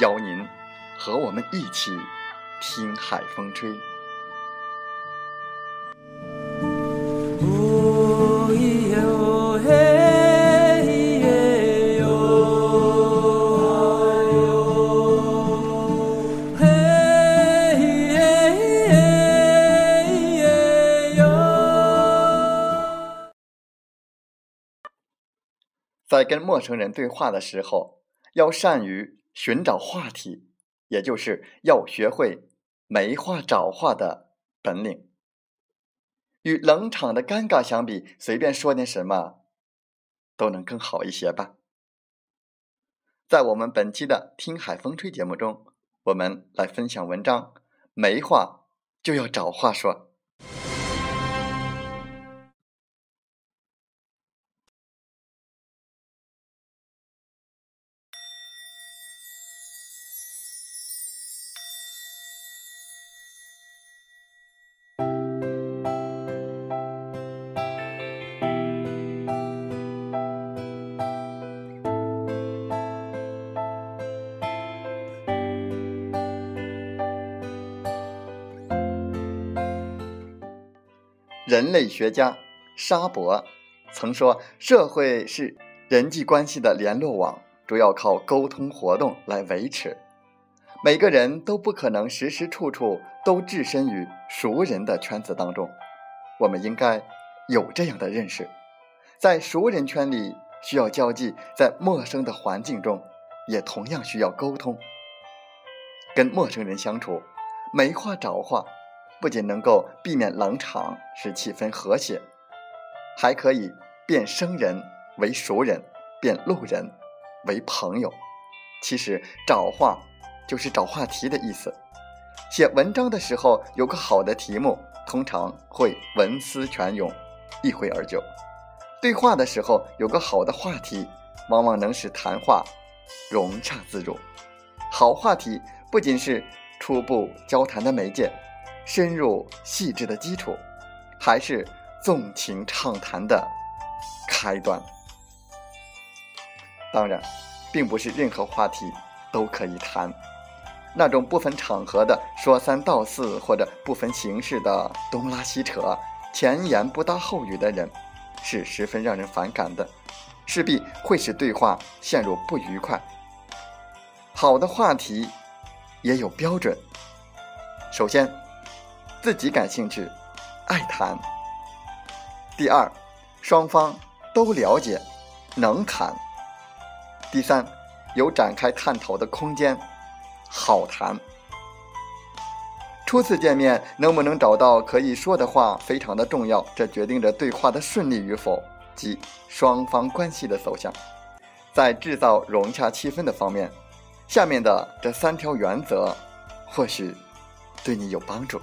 邀您和我们一起听海风吹。在跟陌生人对话的时候，要善于。寻找话题，也就是要学会没话找话的本领。与冷场的尴尬相比，随便说点什么都能更好一些吧。在我们本期的《听海风吹》节目中，我们来分享文章：没话就要找话说。人类学家沙博曾说：“社会是人际关系的联络网，主要靠沟通活动来维持。每个人都不可能时时处处都置身于熟人的圈子当中。我们应该有这样的认识：在熟人圈里需要交际，在陌生的环境中也同样需要沟通。跟陌生人相处，没话找话。”不仅能够避免冷场，使气氛和谐，还可以变生人为熟人，变路人为朋友。其实找话就是找话题的意思。写文章的时候有个好的题目，通常会文思泉涌，一挥而就；对话的时候有个好的话题，往往能使谈话融洽自如。好话题不仅是初步交谈的媒介。深入细致的基础，还是纵情畅谈的开端。当然，并不是任何话题都可以谈。那种不分场合的说三道四，或者不分形式的东拉西扯、前言不搭后语的人，是十分让人反感的，势必会使对话陷入不愉快。好的话题也有标准。首先。自己感兴趣，爱谈。第二，双方都了解，能谈。第三，有展开探讨的空间，好谈。初次见面能不能找到可以说的话非常的重要，这决定着对话的顺利与否及双方关系的走向。在制造融洽气氛的方面，下面的这三条原则或许对你有帮助。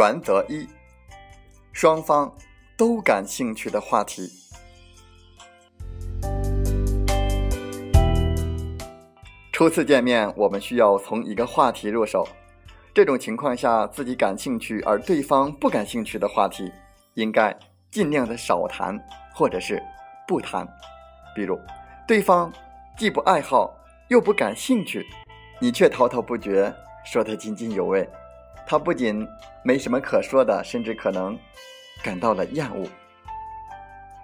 原则一：双方都感兴趣的话题。初次见面，我们需要从一个话题入手。这种情况下，自己感兴趣而对方不感兴趣的话题，应该尽量的少谈，或者是不谈。比如，对方既不爱好又不感兴趣，你却滔滔不绝，说得津津有味，他不仅没什么可说的，甚至可能感到了厌恶。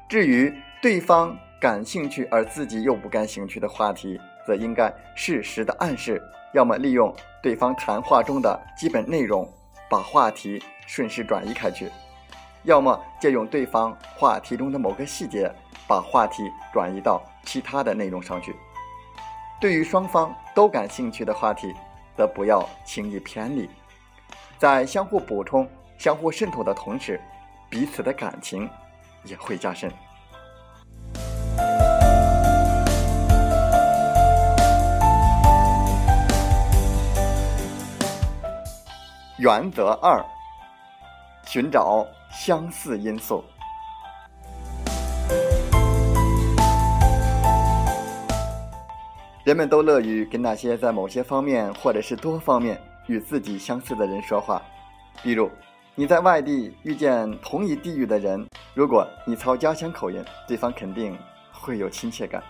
至于对方感兴趣而自己又不感兴趣的话题，则应该适时的暗示。要么利用对方谈话中的基本内容，把话题顺势转移开去；要么借用对方话题中的某个细节，把话题转移到其他的内容上去。对于双方都感兴趣的话题，则不要轻易偏离，在相互补充、相互渗透的同时，彼此的感情也会加深。原则二：寻找相似因素。人们都乐于跟那些在某些方面或者是多方面与自己相似的人说话。比如，你在外地遇见同一地域的人，如果你操家乡口音，对方肯定会有亲切感，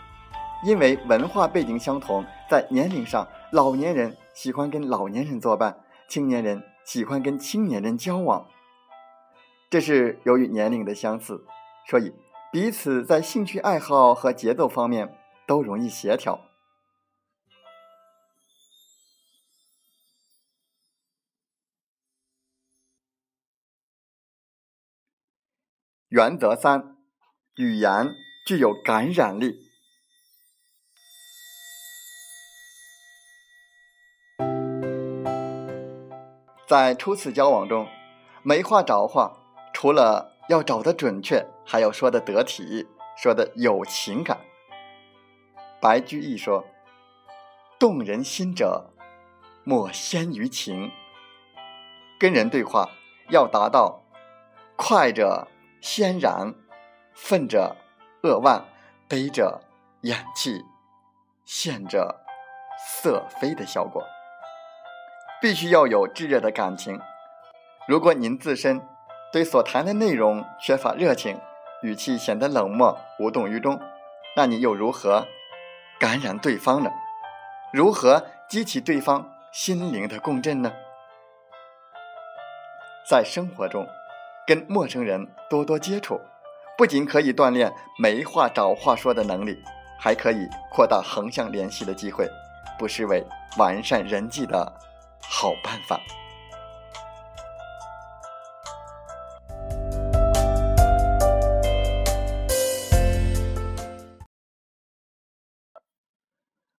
因为文化背景相同。在年龄上，老年人喜欢跟老年人作伴，青年人。喜欢跟青年人交往，这是由于年龄的相似，所以彼此在兴趣爱好和节奏方面都容易协调。原则三：语言具有感染力。在初次交往中，没话找话，除了要找的准确，还要说的得体，说的有情感。白居易说：“动人心者，莫先于情。”跟人对话要达到快者先然，愤着扼腕，悲着咽气，陷着色飞的效果。必须要有炙热的感情。如果您自身对所谈的内容缺乏热情，语气显得冷漠无动于衷，那你又如何感染对方呢？如何激起对方心灵的共振呢？在生活中，跟陌生人多多接触，不仅可以锻炼没话找话说的能力，还可以扩大横向联系的机会，不失为完善人际的。好办法。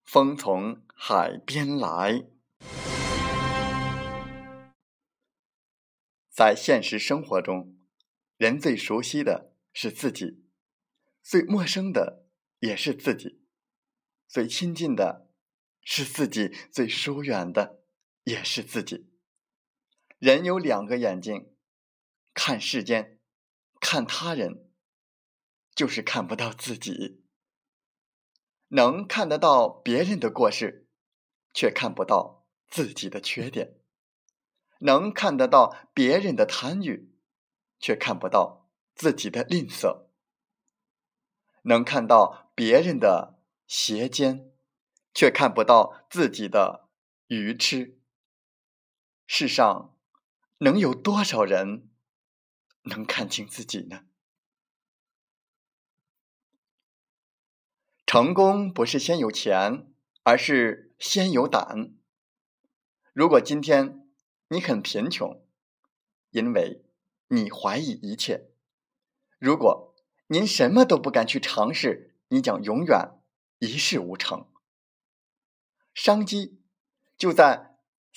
风从海边来，在现实生活中，人最熟悉的是自己，最陌生的也是自己，最亲近的是自己，最疏远的。也是自己。人有两个眼睛，看世间，看他人，就是看不到自己。能看得到别人的过失，却看不到自己的缺点；能看得到别人的贪欲，却看不到自己的吝啬；能看到别人的邪奸，却看不到自己的愚痴。世上能有多少人能看清自己呢？成功不是先有钱，而是先有胆。如果今天你很贫穷，因为你怀疑一切；如果您什么都不敢去尝试，你将永远一事无成。商机就在。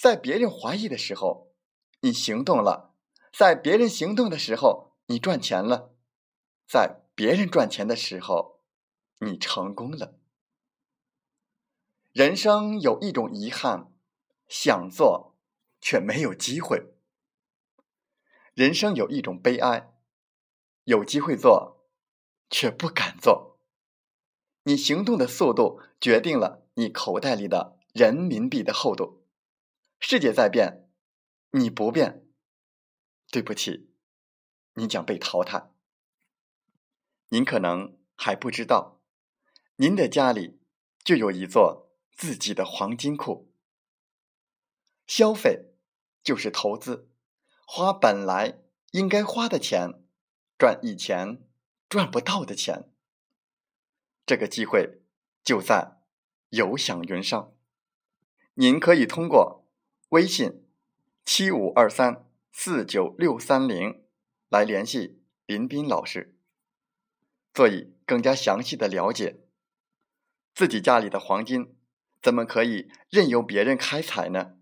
在别人怀疑的时候，你行动了；在别人行动的时候，你赚钱了；在别人赚钱的时候，你成功了。人生有一种遗憾，想做却没有机会；人生有一种悲哀，有机会做却不敢做。你行动的速度决定了你口袋里的人民币的厚度。世界在变，你不变，对不起，你将被淘汰。您可能还不知道，您的家里就有一座自己的黄金库。消费就是投资，花本来应该花的钱，赚以前赚不到的钱。这个机会就在有享云上，您可以通过。微信七五二三四九六三零来联系林斌老师，做以更加详细的了解。自己家里的黄金怎么可以任由别人开采呢？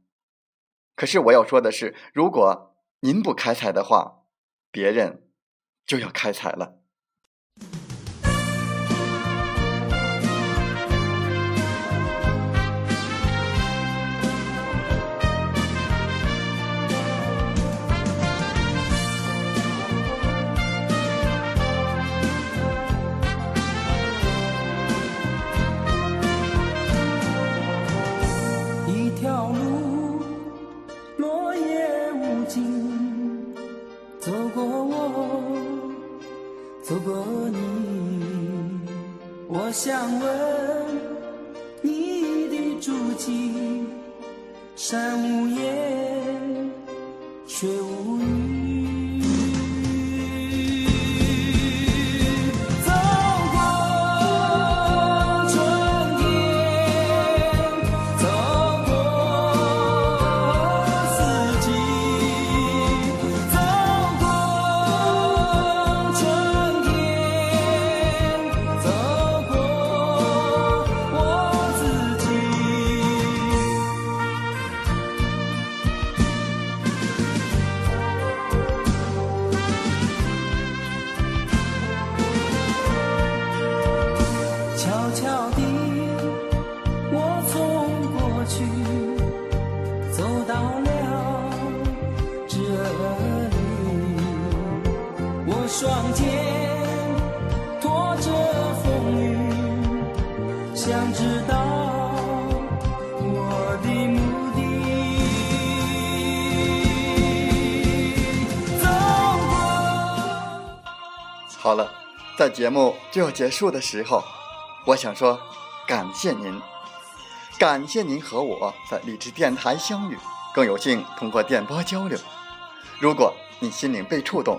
可是我要说的是，如果您不开采的话，别人就要开采了。想问你的足迹，山无言，水无双肩拖着风雨，想知道我的目的。好了，在节目就要结束的时候，我想说，感谢您，感谢您和我在励志电台相遇，更有幸通过电波交流。如果你心灵被触动，